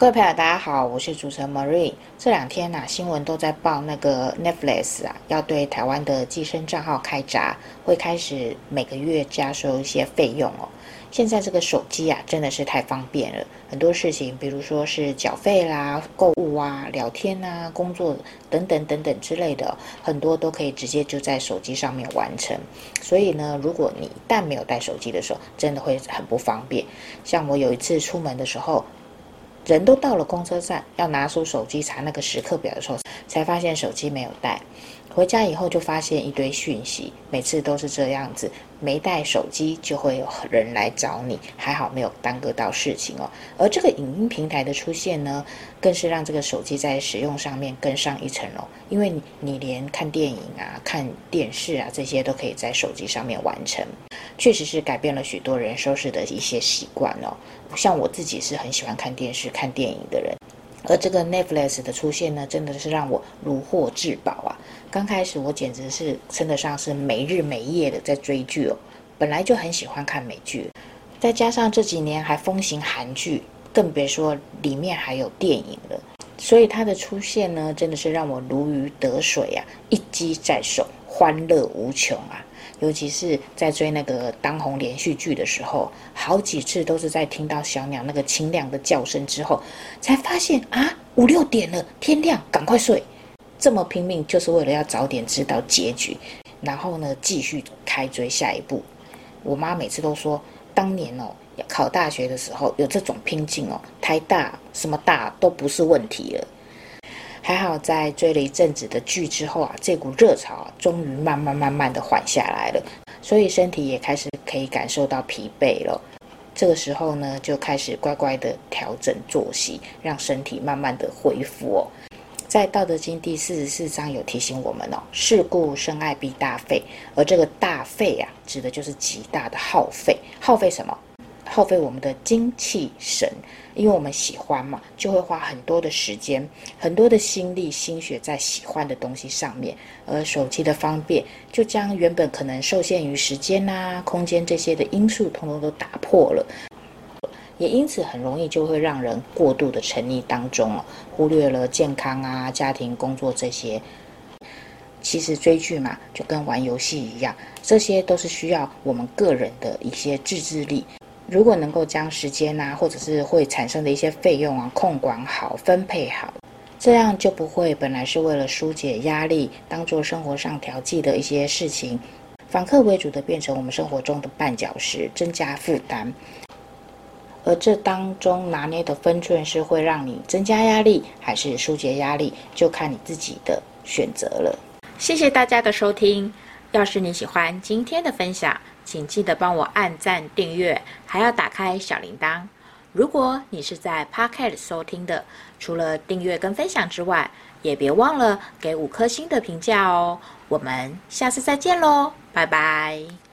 各位朋友，大家好，我是主持人 Marie。这两天呐、啊，新闻都在报那个 Netflix 啊，要对台湾的寄生账号开闸，会开始每个月加收一些费用哦。现在这个手机啊，真的是太方便了，很多事情，比如说是缴费啦、购物啊、聊天啊、工作等等等等之类的，很多都可以直接就在手机上面完成。所以呢，如果你一旦没有带手机的时候，真的会很不方便。像我有一次出门的时候。人都到了公车站，要拿出手机查那个时刻表的时候，才发现手机没有带。回家以后就发现一堆讯息，每次都是这样子，没带手机就会有人来找你，还好没有耽搁到事情哦。而这个影音平台的出现呢，更是让这个手机在使用上面更上一层楼，因为你你连看电影啊、看电视啊这些都可以在手机上面完成。确实是改变了许多人收视的一些习惯哦。像我自己是很喜欢看电视、看电影的人，而这个 Netflix 的出现呢，真的是让我如获至宝啊！刚开始我简直是称得上是没日没夜的在追剧哦。本来就很喜欢看美剧，再加上这几年还风行韩剧，更别说里面还有电影了。所以它的出现呢，真的是让我如鱼得水啊，一机在手，欢乐无穷啊！尤其是在追那个当红连续剧的时候，好几次都是在听到小鸟那个清亮的叫声之后，才发现啊，五六点了，天亮，赶快睡。这么拼命就是为了要早点知道结局，然后呢，继续开追下一部。我妈每次都说，当年哦，考大学的时候有这种拼劲哦，台大什么大都不是问题了。还好，在追了一阵子的剧之后啊，这股热潮啊，终于慢慢慢慢的缓下来了，所以身体也开始可以感受到疲惫了。这个时候呢，就开始乖乖的调整作息，让身体慢慢的恢复哦。在《道德经》第四十四章有提醒我们哦，是故生爱必大费，而这个大费啊，指的就是极大的耗费，耗费什么？耗费我们的精气神，因为我们喜欢嘛，就会花很多的时间、很多的心力、心血在喜欢的东西上面。而手机的方便，就将原本可能受限于时间啊、空间这些的因素，通通都打破了。也因此，很容易就会让人过度的沉溺当中哦，忽略了健康啊、家庭、工作这些。其实追剧嘛，就跟玩游戏一样，这些都是需要我们个人的一些自制力。如果能够将时间啊，或者是会产生的一些费用啊，控管好、分配好，这样就不会本来是为了纾解压力，当做生活上调剂的一些事情，反客为主的变成我们生活中的绊脚石，增加负担。而这当中拿捏的分寸是会让你增加压力，还是纾解压力，就看你自己的选择了。谢谢大家的收听。要是你喜欢今天的分享，请记得帮我按赞、订阅，还要打开小铃铛。如果你是在 Pocket 收听的，除了订阅跟分享之外，也别忘了给五颗星的评价哦。我们下次再见喽，拜拜。